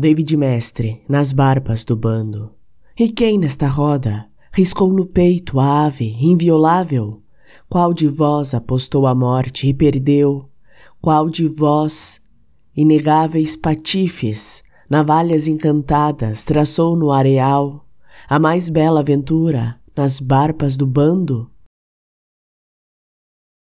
David Mestre, nas barbas do bando. E quem nesta roda riscou no peito a ave inviolável? Qual de vós apostou a morte e perdeu? Qual de vós, inegáveis patifes, navalhas encantadas, traçou no areal a mais bela aventura nas barbas do bando?